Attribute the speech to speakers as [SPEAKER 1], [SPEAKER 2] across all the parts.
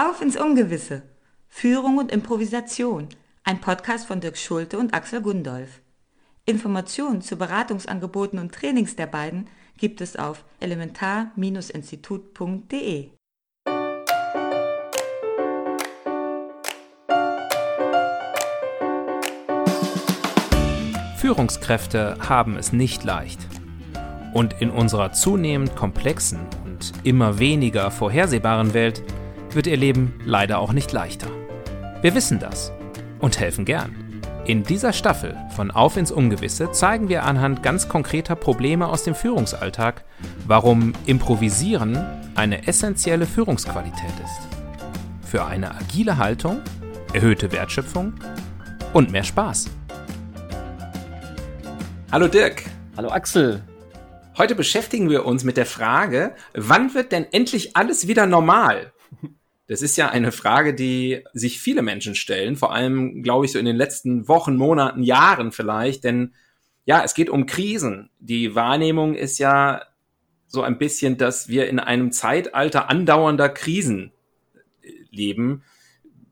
[SPEAKER 1] Auf ins Ungewisse. Führung und Improvisation. Ein Podcast von Dirk Schulte und Axel Gundolf. Informationen zu Beratungsangeboten und Trainings der beiden gibt es auf elementar-institut.de.
[SPEAKER 2] Führungskräfte haben es nicht leicht. Und in unserer zunehmend komplexen und immer weniger vorhersehbaren Welt wird ihr Leben leider auch nicht leichter. Wir wissen das und helfen gern. In dieser Staffel von Auf ins Ungewisse zeigen wir anhand ganz konkreter Probleme aus dem Führungsalltag, warum Improvisieren eine essentielle Führungsqualität ist. Für eine agile Haltung, erhöhte Wertschöpfung und mehr Spaß. Hallo Dirk.
[SPEAKER 3] Hallo Axel.
[SPEAKER 2] Heute beschäftigen wir uns mit der Frage, wann wird denn endlich alles wieder normal? Das ist ja eine Frage, die sich viele Menschen stellen, vor allem, glaube ich, so in den letzten Wochen, Monaten, Jahren vielleicht, denn ja, es geht um Krisen. Die Wahrnehmung ist ja so ein bisschen, dass wir in einem Zeitalter andauernder Krisen leben.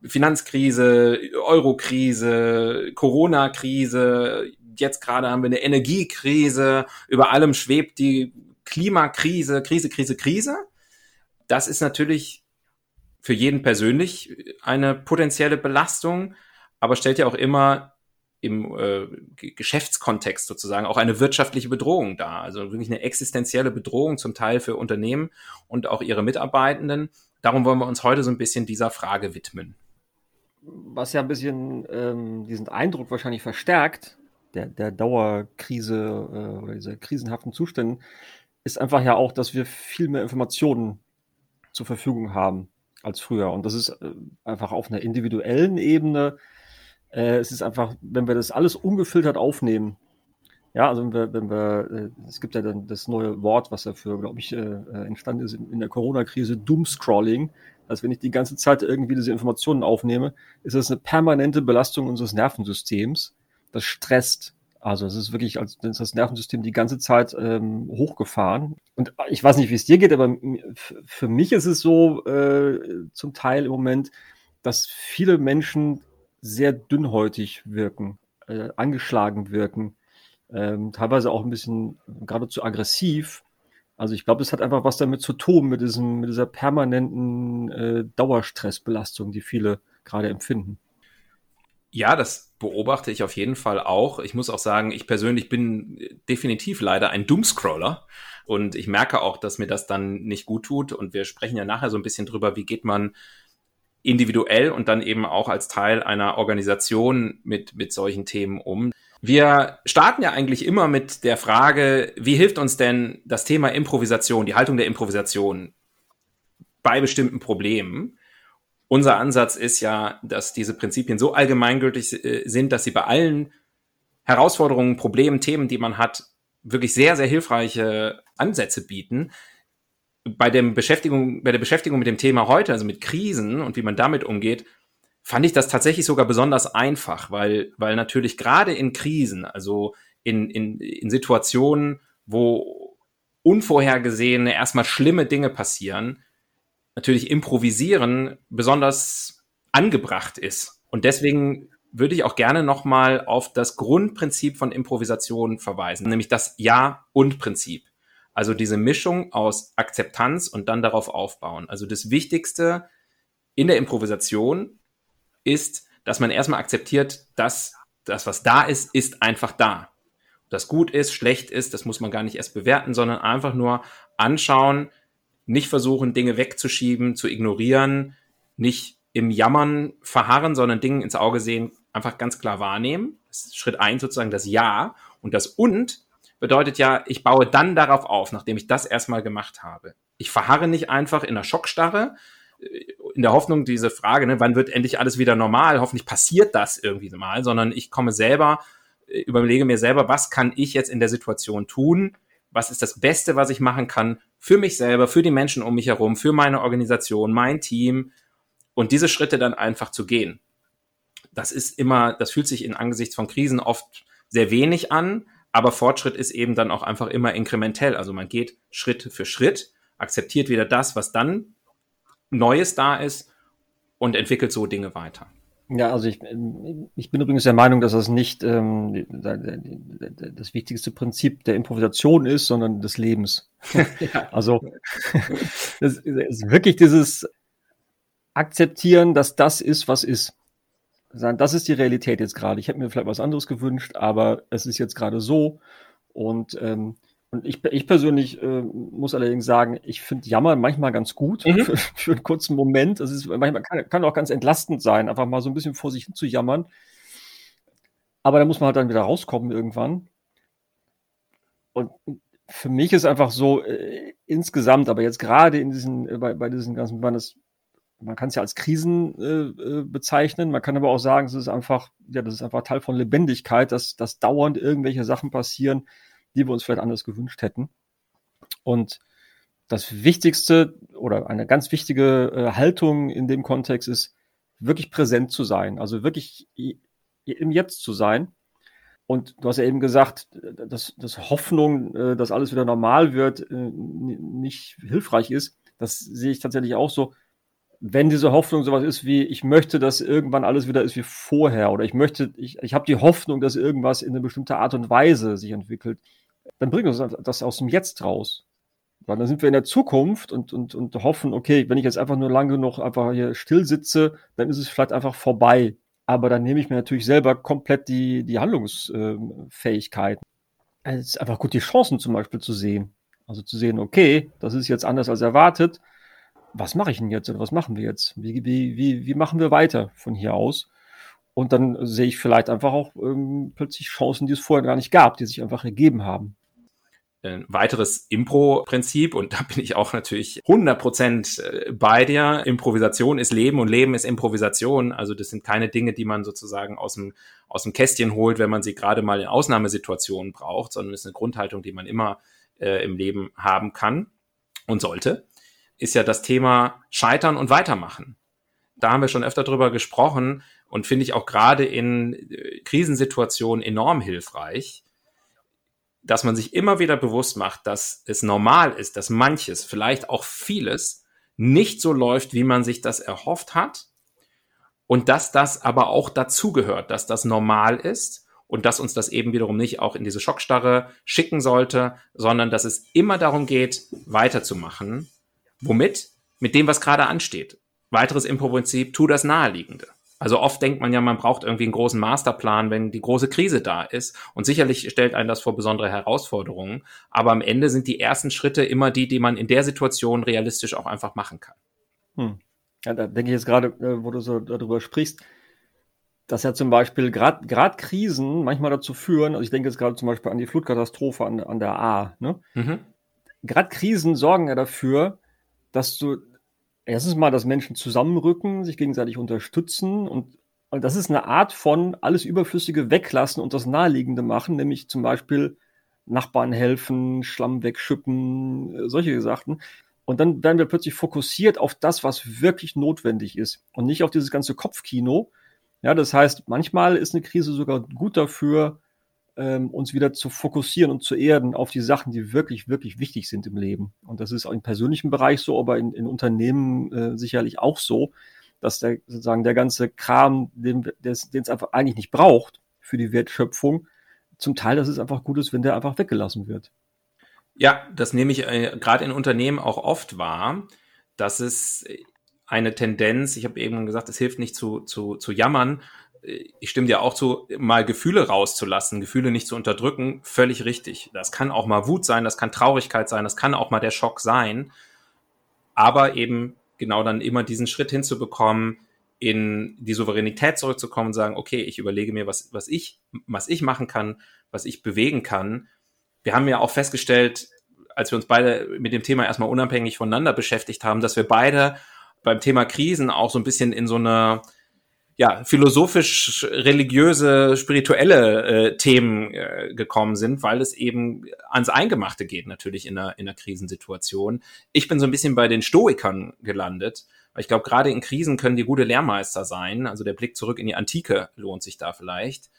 [SPEAKER 2] Finanzkrise, Eurokrise, Corona-Krise, jetzt gerade haben wir eine Energiekrise, über allem schwebt die Klimakrise, Krise, Krise, Krise. Das ist natürlich für jeden persönlich eine potenzielle Belastung, aber stellt ja auch immer im äh, Geschäftskontext sozusagen auch eine wirtschaftliche Bedrohung dar. Also wirklich eine existenzielle Bedrohung zum Teil für Unternehmen und auch ihre Mitarbeitenden. Darum wollen wir uns heute so ein bisschen dieser Frage widmen.
[SPEAKER 3] Was ja ein bisschen ähm, diesen Eindruck wahrscheinlich verstärkt, der, der Dauerkrise äh, oder dieser krisenhaften Zuständen, ist einfach ja auch, dass wir viel mehr Informationen zur Verfügung haben als früher. Und das ist äh, einfach auf einer individuellen Ebene. Äh, es ist einfach, wenn wir das alles ungefiltert aufnehmen, ja, also wenn wir, wenn wir äh, es gibt ja dann das neue Wort, was dafür, glaube ich, äh, äh, entstanden ist in, in der Corona-Krise, Doomscrolling. Also wenn ich die ganze Zeit irgendwie diese Informationen aufnehme, ist das eine permanente Belastung unseres Nervensystems das stresst. Also es ist wirklich, als ist das Nervensystem die ganze Zeit ähm, hochgefahren. Und ich weiß nicht, wie es dir geht, aber für mich ist es so äh, zum Teil im Moment, dass viele Menschen sehr dünnhäutig wirken, äh, angeschlagen wirken, ähm, teilweise auch ein bisschen geradezu aggressiv. Also ich glaube, es hat einfach was damit zu tun, mit, diesem, mit dieser permanenten äh, Dauerstressbelastung, die viele gerade empfinden.
[SPEAKER 2] Ja, das beobachte ich auf jeden Fall auch. Ich muss auch sagen, ich persönlich bin definitiv leider ein Doomscroller und ich merke auch, dass mir das dann nicht gut tut und wir sprechen ja nachher so ein bisschen drüber, wie geht man individuell und dann eben auch als Teil einer Organisation mit, mit solchen Themen um. Wir starten ja eigentlich immer mit der Frage, wie hilft uns denn das Thema Improvisation, die Haltung der Improvisation bei bestimmten Problemen? Unser Ansatz ist ja, dass diese Prinzipien so allgemeingültig äh, sind, dass sie bei allen Herausforderungen, Problemen, Themen, die man hat, wirklich sehr, sehr hilfreiche Ansätze bieten. Bei, dem Beschäftigung, bei der Beschäftigung mit dem Thema heute, also mit Krisen und wie man damit umgeht, fand ich das tatsächlich sogar besonders einfach, weil, weil natürlich gerade in Krisen, also in, in, in Situationen, wo unvorhergesehene, erstmal schlimme Dinge passieren, natürlich improvisieren besonders angebracht ist. Und deswegen würde ich auch gerne nochmal auf das Grundprinzip von Improvisation verweisen, nämlich das Ja und Prinzip. Also diese Mischung aus Akzeptanz und dann darauf aufbauen. Also das Wichtigste in der Improvisation ist, dass man erstmal akzeptiert, dass das, was da ist, ist einfach da. Das gut ist, schlecht ist, das muss man gar nicht erst bewerten, sondern einfach nur anschauen, nicht versuchen, Dinge wegzuschieben, zu ignorieren, nicht im Jammern verharren, sondern Dingen ins Auge sehen, einfach ganz klar wahrnehmen. Schritt eins sozusagen das Ja. Und das Und bedeutet ja, ich baue dann darauf auf, nachdem ich das erstmal gemacht habe. Ich verharre nicht einfach in der Schockstarre, in der Hoffnung, diese Frage, ne, wann wird endlich alles wieder normal? Hoffentlich passiert das irgendwie mal, sondern ich komme selber, äh, überlege mir selber, was kann ich jetzt in der Situation tun? Was ist das Beste, was ich machen kann für mich selber, für die Menschen um mich herum, für meine Organisation, mein Team und diese Schritte dann einfach zu gehen. Das ist immer, das fühlt sich in Angesichts von Krisen oft sehr wenig an, aber Fortschritt ist eben dann auch einfach immer inkrementell. Also man geht Schritt für Schritt, akzeptiert wieder das, was dann Neues da ist und entwickelt so Dinge weiter.
[SPEAKER 3] Ja, also ich, ich bin übrigens der Meinung, dass das nicht ähm, das wichtigste Prinzip der Improvisation ist, sondern des Lebens. ja. Also es ist wirklich dieses Akzeptieren, dass das ist, was ist. Das ist die Realität jetzt gerade. Ich hätte mir vielleicht was anderes gewünscht, aber es ist jetzt gerade so. Und ähm, und ich, ich persönlich äh, muss allerdings sagen, ich finde Jammern manchmal ganz gut mhm. für, für, einen kurzen Moment. Das ist manchmal kann, kann, auch ganz entlastend sein, einfach mal so ein bisschen vor sich hin zu jammern. Aber da muss man halt dann wieder rauskommen irgendwann. Und für mich ist einfach so äh, insgesamt, aber jetzt gerade in diesen, äh, bei, bei diesen ganzen, man, man kann es ja als Krisen äh, äh, bezeichnen, man kann aber auch sagen, es ist einfach, ja, das ist einfach Teil von Lebendigkeit, dass, dass dauernd irgendwelche Sachen passieren, die wir uns vielleicht anders gewünscht hätten. Und das Wichtigste oder eine ganz wichtige äh, Haltung in dem Kontext ist, wirklich präsent zu sein, also wirklich im Jetzt zu sein. Und du hast ja eben gesagt, dass, dass Hoffnung, äh, dass alles wieder normal wird, äh, nicht hilfreich ist. Das sehe ich tatsächlich auch so. Wenn diese Hoffnung sowas ist wie, ich möchte, dass irgendwann alles wieder ist wie vorher, oder ich möchte, ich, ich habe die Hoffnung, dass irgendwas in eine bestimmte Art und Weise sich entwickelt, dann bringt uns das aus dem Jetzt raus. Weil dann sind wir in der Zukunft und, und, und hoffen, okay, wenn ich jetzt einfach nur lange genug einfach hier still sitze, dann ist es vielleicht einfach vorbei. Aber dann nehme ich mir natürlich selber komplett die, die Handlungsfähigkeiten. Es ist einfach gut, die Chancen zum Beispiel zu sehen. Also zu sehen, okay, das ist jetzt anders als erwartet. Was mache ich denn jetzt oder was machen wir jetzt? Wie, wie, wie, wie machen wir weiter von hier aus? Und dann sehe ich vielleicht einfach auch ähm, plötzlich Chancen, die es vorher gar nicht gab, die sich einfach ergeben haben.
[SPEAKER 2] Ein weiteres Impro-Prinzip, und da bin ich auch natürlich 100% äh, bei dir. Improvisation ist Leben und Leben ist Improvisation. Also das sind keine Dinge, die man sozusagen aus dem, aus dem Kästchen holt, wenn man sie gerade mal in Ausnahmesituationen braucht, sondern es ist eine Grundhaltung, die man immer äh, im Leben haben kann und sollte. Ist ja das Thema Scheitern und Weitermachen. Da haben wir schon öfter drüber gesprochen, und finde ich auch gerade in äh, Krisensituationen enorm hilfreich, dass man sich immer wieder bewusst macht, dass es normal ist, dass manches, vielleicht auch vieles, nicht so läuft, wie man sich das erhofft hat und dass das aber auch dazugehört, dass das normal ist und dass uns das eben wiederum nicht auch in diese Schockstarre schicken sollte, sondern dass es immer darum geht, weiterzumachen. Womit? Mit dem, was gerade ansteht. Weiteres Impro-Prinzip, tu das Naheliegende. Also oft denkt man ja, man braucht irgendwie einen großen Masterplan, wenn die große Krise da ist. Und sicherlich stellt einen das vor besondere Herausforderungen. Aber am Ende sind die ersten Schritte immer die, die man in der Situation realistisch auch einfach machen kann.
[SPEAKER 3] Hm. Ja, da denke ich jetzt gerade, äh, wo du so darüber sprichst, dass ja zum Beispiel gerade Krisen manchmal dazu führen, also ich denke jetzt gerade zum Beispiel an die Flutkatastrophe an, an der A, ne? Mhm. Gerade Krisen sorgen ja dafür, dass du erstens mal, dass Menschen zusammenrücken, sich gegenseitig unterstützen und, und das ist eine Art von alles Überflüssige weglassen und das Naheliegende machen, nämlich zum Beispiel Nachbarn helfen, Schlamm wegschippen, äh, solche Sachen. Und dann werden wir plötzlich fokussiert auf das, was wirklich notwendig ist und nicht auf dieses ganze Kopfkino. Ja, das heißt, manchmal ist eine Krise sogar gut dafür, ähm, uns wieder zu fokussieren und zu erden auf die Sachen, die wirklich, wirklich wichtig sind im Leben. Und das ist auch im persönlichen Bereich so, aber in, in Unternehmen äh, sicherlich auch so, dass der sozusagen der ganze Kram, den es einfach eigentlich nicht braucht für die Wertschöpfung, zum Teil, dass es einfach gut ist, wenn der einfach weggelassen wird.
[SPEAKER 2] Ja, das nehme ich äh, gerade in Unternehmen auch oft wahr, dass es eine Tendenz, ich habe eben gesagt, es hilft nicht zu, zu, zu jammern, ich stimme dir auch zu, mal Gefühle rauszulassen, Gefühle nicht zu unterdrücken, völlig richtig. Das kann auch mal Wut sein, das kann Traurigkeit sein, das kann auch mal der Schock sein. Aber eben genau dann immer diesen Schritt hinzubekommen, in die Souveränität zurückzukommen und sagen, okay, ich überlege mir, was, was ich, was ich machen kann, was ich bewegen kann. Wir haben ja auch festgestellt, als wir uns beide mit dem Thema erstmal unabhängig voneinander beschäftigt haben, dass wir beide beim Thema Krisen auch so ein bisschen in so eine ja, philosophisch, religiöse, spirituelle äh, Themen äh, gekommen sind, weil es eben ans Eingemachte geht, natürlich in einer, in einer Krisensituation. Ich bin so ein bisschen bei den Stoikern gelandet, ich glaube, gerade in Krisen können die gute Lehrmeister sein. Also der Blick zurück in die Antike lohnt sich da vielleicht.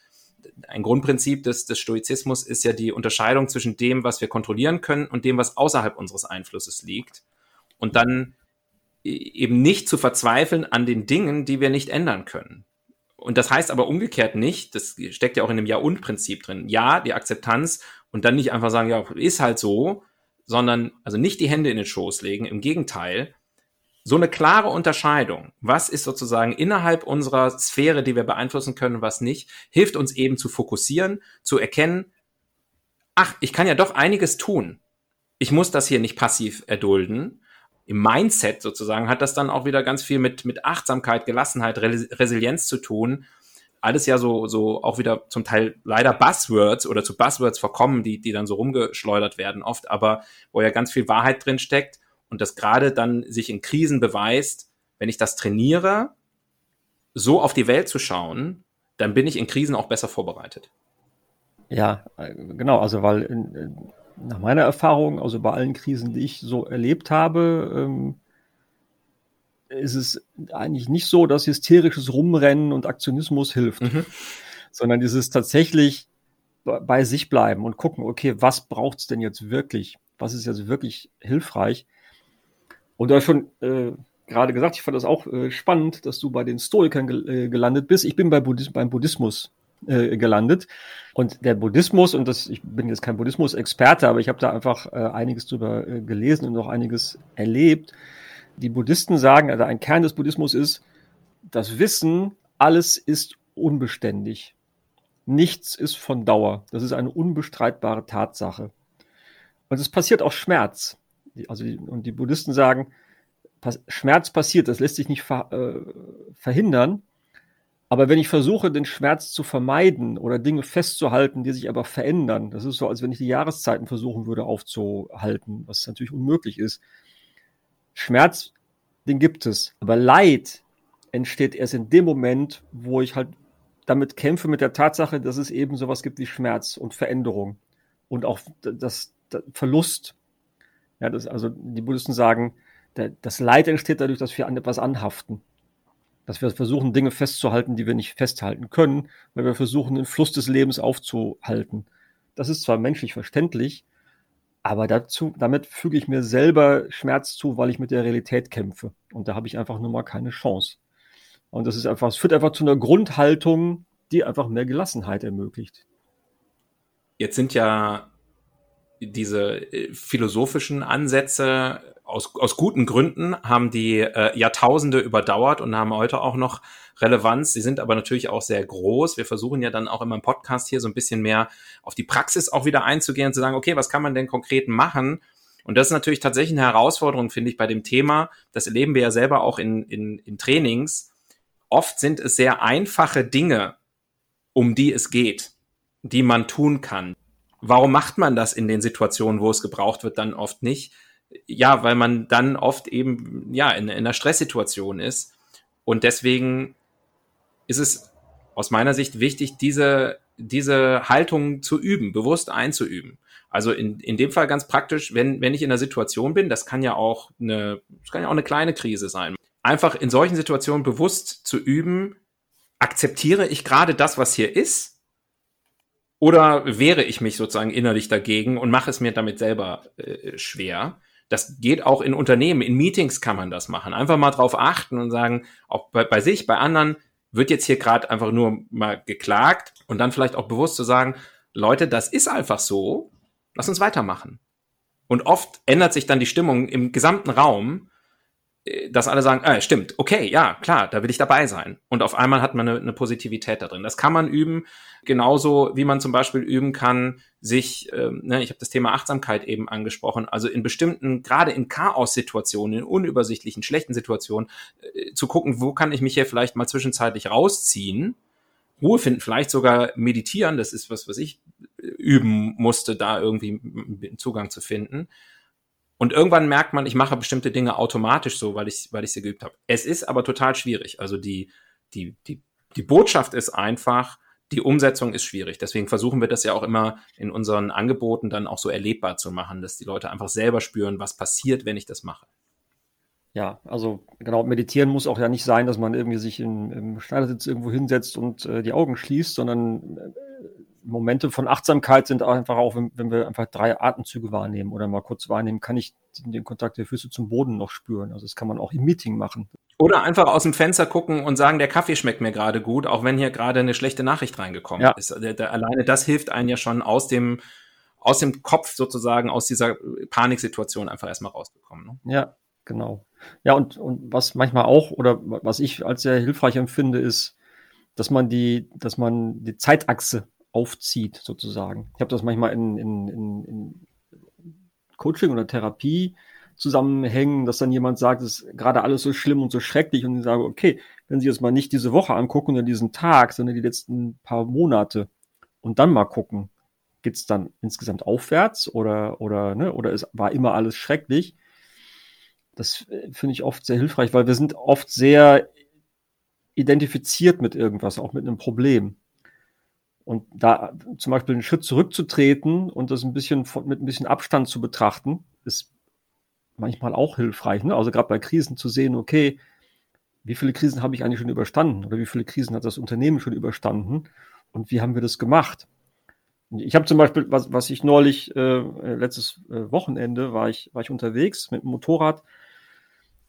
[SPEAKER 2] Ein Grundprinzip des, des Stoizismus ist ja die Unterscheidung zwischen dem, was wir kontrollieren können und dem, was außerhalb unseres Einflusses liegt. Und dann eben nicht zu verzweifeln an den Dingen, die wir nicht ändern können. Und das heißt aber umgekehrt nicht, das steckt ja auch in dem Ja-und-Prinzip drin. Ja, die Akzeptanz und dann nicht einfach sagen, ja, ist halt so, sondern also nicht die Hände in den Schoß legen. Im Gegenteil, so eine klare Unterscheidung, was ist sozusagen innerhalb unserer Sphäre, die wir beeinflussen können, was nicht, hilft uns eben zu fokussieren, zu erkennen, ach, ich kann ja doch einiges tun. Ich muss das hier nicht passiv erdulden. Im Mindset sozusagen hat das dann auch wieder ganz viel mit, mit Achtsamkeit, Gelassenheit, Resilienz zu tun. Alles ja so, so auch wieder zum Teil leider Buzzwords oder zu Buzzwords verkommen, die, die dann so rumgeschleudert werden oft, aber wo ja ganz viel Wahrheit drin steckt und das gerade dann sich in Krisen beweist, wenn ich das trainiere, so auf die Welt zu schauen, dann bin ich in Krisen auch besser vorbereitet.
[SPEAKER 3] Ja, äh, genau, also weil in, nach meiner Erfahrung, also bei allen Krisen, die ich so erlebt habe, ähm, ist es eigentlich nicht so, dass hysterisches Rumrennen und Aktionismus hilft, mhm. sondern dieses tatsächlich bei sich bleiben und gucken, okay, was braucht es denn jetzt wirklich? Was ist jetzt wirklich hilfreich? Und du hast schon äh, gerade gesagt, ich fand das auch äh, spannend, dass du bei den Stoikern gel äh, gelandet bist. Ich bin bei Buddhis beim Buddhismus äh, gelandet. Und der Buddhismus, und das, ich bin jetzt kein Buddhismus-Experte, aber ich habe da einfach äh, einiges drüber äh, gelesen und auch einiges erlebt. Die Buddhisten sagen, also ein Kern des Buddhismus ist, das Wissen, alles ist unbeständig. Nichts ist von Dauer. Das ist eine unbestreitbare Tatsache. Und es passiert auch Schmerz also und die Buddhisten sagen, Schmerz passiert, das lässt sich nicht ver, äh, verhindern. Aber wenn ich versuche, den Schmerz zu vermeiden oder Dinge festzuhalten, die sich aber verändern, das ist so, als wenn ich die Jahreszeiten versuchen würde aufzuhalten, was natürlich unmöglich ist. Schmerz, den gibt es. Aber Leid entsteht erst in dem Moment, wo ich halt damit kämpfe mit der Tatsache, dass es eben sowas gibt wie Schmerz und Veränderung und auch das, das Verlust ja, das, also die Buddhisten sagen, das Leid entsteht dadurch, dass wir an etwas anhaften. Dass wir versuchen, Dinge festzuhalten, die wir nicht festhalten können, weil wir versuchen, den Fluss des Lebens aufzuhalten. Das ist zwar menschlich verständlich, aber dazu, damit füge ich mir selber Schmerz zu, weil ich mit der Realität kämpfe. Und da habe ich einfach nur mal keine Chance. Und das ist einfach, es führt einfach zu einer Grundhaltung, die einfach mehr Gelassenheit ermöglicht.
[SPEAKER 2] Jetzt sind ja diese äh, philosophischen Ansätze aus, aus guten Gründen haben die äh, Jahrtausende überdauert und haben heute auch noch Relevanz. Sie sind aber natürlich auch sehr groß. Wir versuchen ja dann auch immer im Podcast hier so ein bisschen mehr auf die Praxis auch wieder einzugehen und zu sagen, okay, was kann man denn konkret machen? Und das ist natürlich tatsächlich eine Herausforderung, finde ich, bei dem Thema. Das erleben wir ja selber auch in, in, in Trainings. Oft sind es sehr einfache Dinge, um die es geht, die man tun kann warum macht man das in den Situationen, wo es gebraucht wird, dann oft nicht? Ja, weil man dann oft eben ja in, in einer Stresssituation ist. Und deswegen ist es aus meiner Sicht wichtig, diese, diese Haltung zu üben, bewusst einzuüben. Also in, in dem Fall ganz praktisch, wenn, wenn ich in einer Situation bin, das kann ja auch eine, das kann ja auch eine kleine Krise sein. Einfach in solchen Situationen bewusst zu üben, akzeptiere ich gerade das, was hier ist oder wehre ich mich sozusagen innerlich dagegen und mache es mir damit selber äh, schwer? Das geht auch in Unternehmen, in Meetings kann man das machen. Einfach mal drauf achten und sagen, auch bei, bei sich, bei anderen wird jetzt hier gerade einfach nur mal geklagt und dann vielleicht auch bewusst zu sagen, Leute, das ist einfach so, lass uns weitermachen. Und oft ändert sich dann die Stimmung im gesamten Raum dass alle sagen, äh, stimmt, okay, ja, klar, da will ich dabei sein. Und auf einmal hat man eine, eine Positivität da drin. Das kann man üben, genauso wie man zum Beispiel üben kann, sich, ähm, ne, ich habe das Thema Achtsamkeit eben angesprochen, also in bestimmten, gerade in Chaos-Situationen, in unübersichtlichen, schlechten Situationen, äh, zu gucken, wo kann ich mich hier vielleicht mal zwischenzeitlich rausziehen, Ruhe finden, vielleicht sogar meditieren, das ist was, was ich äh, üben musste, da irgendwie einen Zugang zu finden und irgendwann merkt man, ich mache bestimmte Dinge automatisch so, weil ich, weil ich sie geübt habe. Es ist aber total schwierig. Also die, die, die, die Botschaft ist einfach, die Umsetzung ist schwierig. Deswegen versuchen wir das ja auch immer in unseren Angeboten dann auch so erlebbar zu machen, dass die Leute einfach selber spüren, was passiert, wenn ich das mache.
[SPEAKER 3] Ja, also genau, meditieren muss auch ja nicht sein, dass man irgendwie sich in, im Schneidersitz irgendwo hinsetzt und äh, die Augen schließt, sondern äh, Momente von Achtsamkeit sind einfach auch, wenn, wenn, wir einfach drei Atemzüge wahrnehmen oder mal kurz wahrnehmen, kann ich den Kontakt der Füße zum Boden noch spüren. Also das kann man auch im Meeting machen.
[SPEAKER 2] Oder einfach aus dem Fenster gucken und sagen, der Kaffee schmeckt mir gerade gut, auch wenn hier gerade eine schlechte Nachricht reingekommen ja. ist. Der, alleine das hilft einem ja schon aus dem, aus dem Kopf sozusagen, aus dieser Paniksituation einfach erstmal rauszukommen.
[SPEAKER 3] Ne? Ja, genau. Ja, und, und was manchmal auch, oder was ich als sehr hilfreich empfinde, ist, dass man die, dass man die Zeitachse aufzieht, sozusagen. Ich habe das manchmal in, in, in, in Coaching oder Therapie zusammenhängen, dass dann jemand sagt, es ist gerade alles so schlimm und so schrecklich und ich sage, okay, wenn Sie jetzt mal nicht diese Woche angucken oder diesen Tag, sondern die letzten paar Monate und dann mal gucken, geht's dann insgesamt aufwärts oder, oder, ne, oder es war immer alles schrecklich. Das äh, finde ich oft sehr hilfreich, weil wir sind oft sehr identifiziert mit irgendwas, auch mit einem Problem. Und da zum Beispiel einen Schritt zurückzutreten und das ein bisschen mit ein bisschen Abstand zu betrachten, ist manchmal auch hilfreich. Ne? Also gerade bei Krisen zu sehen, okay, wie viele Krisen habe ich eigentlich schon überstanden oder wie viele Krisen hat das Unternehmen schon überstanden und wie haben wir das gemacht? Ich habe zum Beispiel, was, was ich neulich, äh, letztes äh, Wochenende war ich, war ich unterwegs mit dem Motorrad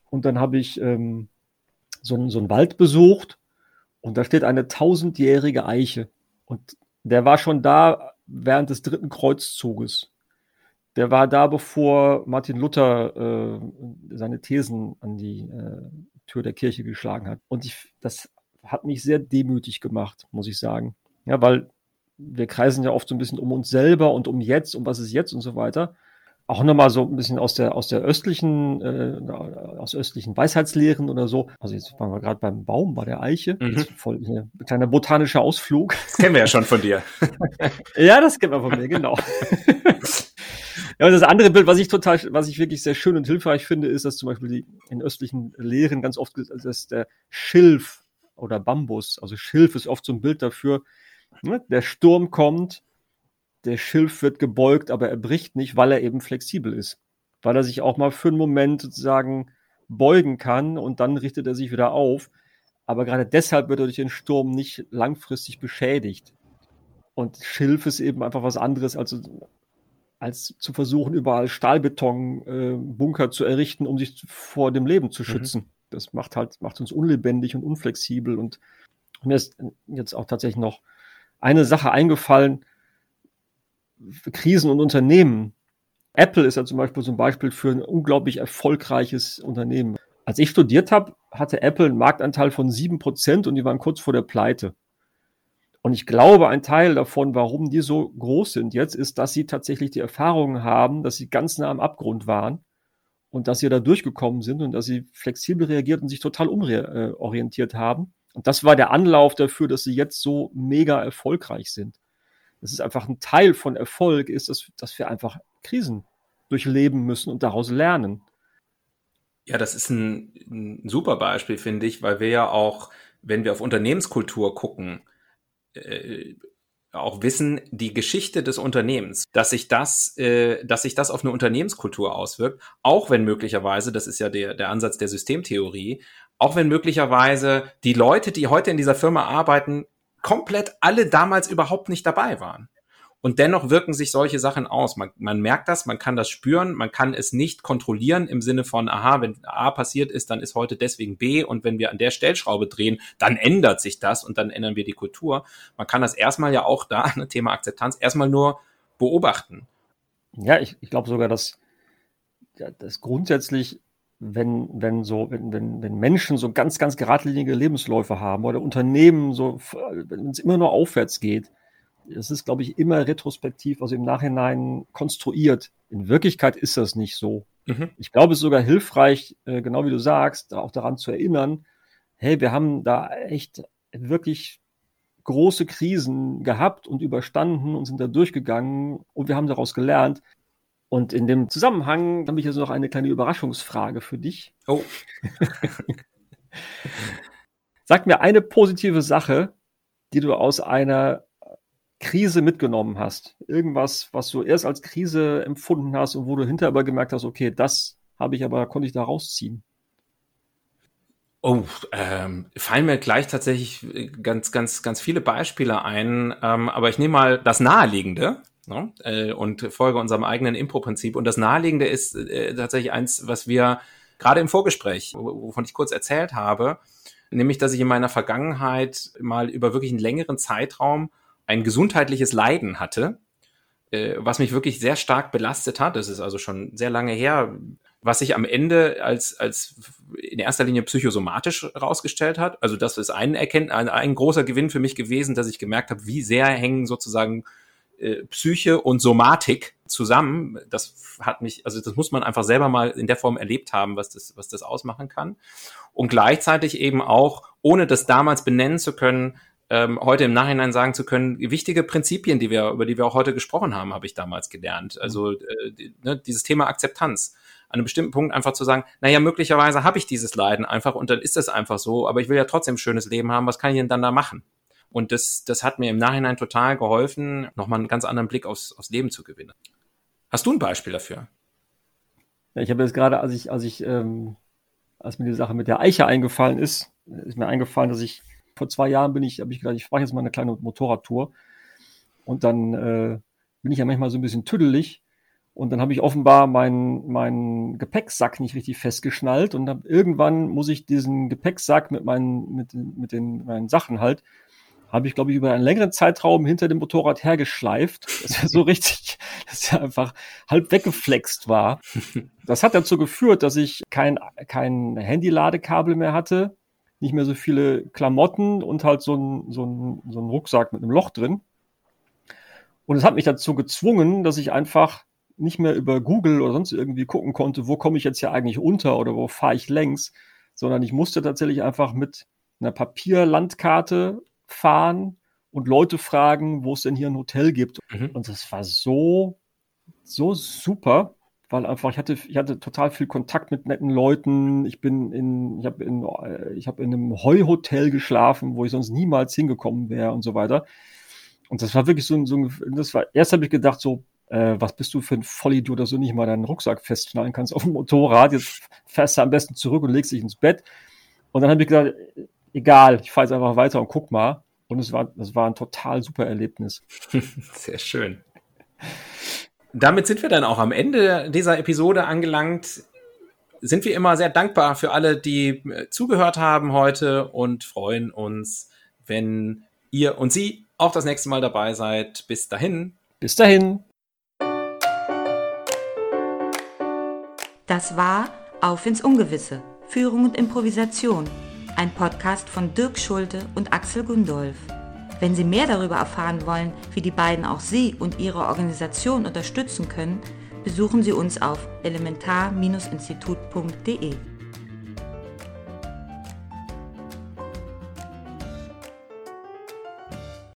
[SPEAKER 3] und dann habe ich ähm, so, so einen Wald besucht und da steht eine tausendjährige Eiche und der war schon da während des dritten Kreuzzuges. Der war da, bevor Martin Luther äh, seine Thesen an die äh, Tür der Kirche geschlagen hat. Und ich, das hat mich sehr demütig gemacht, muss ich sagen. Ja, weil wir kreisen ja oft so ein bisschen um uns selber und um jetzt, um was ist jetzt und so weiter. Auch nochmal so ein bisschen aus der, aus der östlichen, äh, aus östlichen Weisheitslehren oder so. Also jetzt waren wir gerade beim Baum, bei der Eiche. Mhm. Voll hier, ein kleiner botanischer Ausflug.
[SPEAKER 2] Das kennen wir ja schon von dir.
[SPEAKER 3] ja, das kennen wir von mir, genau. Ja, und das andere Bild, was ich total, was ich wirklich sehr schön und hilfreich finde, ist, dass zum Beispiel die in östlichen Lehren ganz oft, dass der Schilf oder Bambus, also Schilf ist oft so ein Bild dafür, ne? der Sturm kommt, der Schilf wird gebeugt, aber er bricht nicht, weil er eben flexibel ist. Weil er sich auch mal für einen Moment sozusagen beugen kann und dann richtet er sich wieder auf. Aber gerade deshalb wird er durch den Sturm nicht langfristig beschädigt. Und Schilf ist eben einfach was anderes als als zu versuchen, überall Stahlbeton-Bunker äh, zu errichten, um sich vor dem Leben zu mhm. schützen. Mhm. Das macht halt, macht uns unlebendig und unflexibel. Und mir ist jetzt auch tatsächlich noch eine Sache eingefallen. Krisen und Unternehmen. Apple ist ja zum Beispiel so ein Beispiel für ein unglaublich erfolgreiches Unternehmen. Als ich studiert habe, hatte Apple einen Marktanteil von sieben Prozent und die waren kurz vor der Pleite. Und ich glaube, ein Teil davon, warum die so groß sind jetzt, ist, dass sie tatsächlich die Erfahrungen haben, dass sie ganz nah am Abgrund waren und dass sie da durchgekommen sind und dass sie flexibel reagiert und sich total umorientiert haben. Und das war der Anlauf dafür, dass sie jetzt so mega erfolgreich sind. Das ist einfach ein Teil von Erfolg, ist, dass, dass wir einfach Krisen durchleben müssen und daraus lernen.
[SPEAKER 2] Ja, das ist ein, ein super Beispiel, finde ich, weil wir ja auch, wenn wir auf Unternehmenskultur gucken, äh, auch wissen, die Geschichte des Unternehmens, dass sich das, äh, dass sich das auf eine Unternehmenskultur auswirkt, auch wenn möglicherweise, das ist ja der, der Ansatz der Systemtheorie, auch wenn möglicherweise die Leute, die heute in dieser Firma arbeiten, komplett alle damals überhaupt nicht dabei waren. Und dennoch wirken sich solche Sachen aus. Man, man merkt das, man kann das spüren, man kann es nicht kontrollieren im Sinne von, aha, wenn A passiert ist, dann ist heute deswegen B und wenn wir an der Stellschraube drehen, dann ändert sich das und dann ändern wir die Kultur. Man kann das erstmal ja auch da, ne, Thema Akzeptanz, erstmal nur beobachten.
[SPEAKER 3] Ja, ich, ich glaube sogar, dass, ja, dass grundsätzlich wenn, wenn so, wenn, wenn, wenn Menschen so ganz, ganz geradlinige Lebensläufe haben oder Unternehmen so, wenn es immer nur aufwärts geht, es ist, glaube ich, immer retrospektiv, also im Nachhinein konstruiert. In Wirklichkeit ist das nicht so. Mhm. Ich glaube, es ist sogar hilfreich, äh, genau wie du sagst, auch daran zu erinnern, hey, wir haben da echt wirklich große Krisen gehabt und überstanden und sind da durchgegangen und wir haben daraus gelernt. Und in dem Zusammenhang habe ich jetzt noch eine kleine Überraschungsfrage für dich.
[SPEAKER 2] Oh.
[SPEAKER 3] Sag mir eine positive Sache, die du aus einer Krise mitgenommen hast? Irgendwas, was du erst als Krise empfunden hast und wo du hinterher aber gemerkt hast, okay, das habe ich aber, konnte ich da rausziehen?
[SPEAKER 2] Oh, ähm, fallen mir gleich tatsächlich ganz, ganz, ganz viele Beispiele ein. Ähm, aber ich nehme mal das Naheliegende. Ne? äh, und folge unserem eigenen Impro-Prinzip. Und das Naheliegende ist äh, tatsächlich eins, was wir gerade im Vorgespräch, wovon ich kurz erzählt habe, nämlich, dass ich in meiner Vergangenheit mal über wirklich einen längeren Zeitraum ein gesundheitliches Leiden hatte, äh, was mich wirklich sehr stark belastet hat. Das ist also schon sehr lange her, was sich am Ende als, als in erster Linie psychosomatisch herausgestellt hat. Also das ist ein, Erkennt ein, ein großer Gewinn für mich gewesen, dass ich gemerkt habe, wie sehr hängen sozusagen äh, Psyche und Somatik zusammen. Das hat mich, also das muss man einfach selber mal in der Form erlebt haben, was das, was das ausmachen kann. Und gleichzeitig eben auch, ohne das damals benennen zu können, ähm, heute im Nachhinein sagen zu können, wichtige Prinzipien, die wir, über die wir auch heute gesprochen haben, habe ich damals gelernt. Also äh, die, ne, dieses Thema Akzeptanz. An einem bestimmten Punkt einfach zu sagen, naja, möglicherweise habe ich dieses Leiden einfach und dann ist das einfach so, aber ich will ja trotzdem ein schönes Leben haben, was kann ich denn dann da machen? Und das, das hat mir im Nachhinein total geholfen, nochmal einen ganz anderen Blick aufs, aufs Leben zu gewinnen. Hast du ein Beispiel dafür?
[SPEAKER 3] Ja, ich habe jetzt gerade, als ich, als ich, ähm, als mir die Sache mit der Eiche eingefallen ist, ist mir eingefallen, dass ich vor zwei Jahren bin ich, habe ich gedacht, ich mache jetzt mal eine kleine Motorradtour. Und dann äh, bin ich ja manchmal so ein bisschen tüdelig. Und dann habe ich offenbar meinen mein Gepäcksack nicht richtig festgeschnallt. Und dann irgendwann muss ich diesen Gepäcksack mit meinen, mit, mit den, meinen Sachen halt habe ich, glaube ich, über einen längeren Zeitraum hinter dem Motorrad hergeschleift, dass er so richtig, dass er einfach halb weggeflext war. Das hat dazu geführt, dass ich kein, kein Handy-Ladekabel mehr hatte, nicht mehr so viele Klamotten und halt so ein, so ein, so ein Rucksack mit einem Loch drin. Und es hat mich dazu gezwungen, dass ich einfach nicht mehr über Google oder sonst irgendwie gucken konnte, wo komme ich jetzt hier eigentlich unter oder wo fahre ich längs, sondern ich musste tatsächlich einfach mit einer Papierlandkarte fahren und Leute fragen, wo es denn hier ein Hotel gibt. Mhm. Und das war so, so super, weil einfach ich hatte, ich hatte total viel Kontakt mit netten Leuten. Ich bin in, ich habe in, ich habe in einem Heuhotel geschlafen, wo ich sonst niemals hingekommen wäre und so weiter. Und das war wirklich so ein, so ein das war, erst habe ich gedacht so, äh, was bist du für ein Vollidiot, dass du nicht mal deinen Rucksack festschnallen kannst auf dem Motorrad. Jetzt fährst du am besten zurück und legst dich ins Bett. Und dann habe ich gedacht, egal, ich fahre jetzt einfach weiter und guck mal. Und es war, es war ein total super Erlebnis.
[SPEAKER 2] Sehr schön. Damit sind wir dann auch am Ende dieser Episode angelangt. Sind wir immer sehr dankbar für alle, die äh, zugehört haben heute und freuen uns, wenn ihr und Sie auch das nächste Mal dabei seid. Bis dahin.
[SPEAKER 3] Bis dahin.
[SPEAKER 1] Das war Auf ins Ungewisse. Führung und Improvisation ein Podcast von Dirk Schulte und Axel Gundolf. Wenn Sie mehr darüber erfahren wollen, wie die beiden auch Sie und Ihre Organisation unterstützen können, besuchen Sie uns auf elementar-institut.de.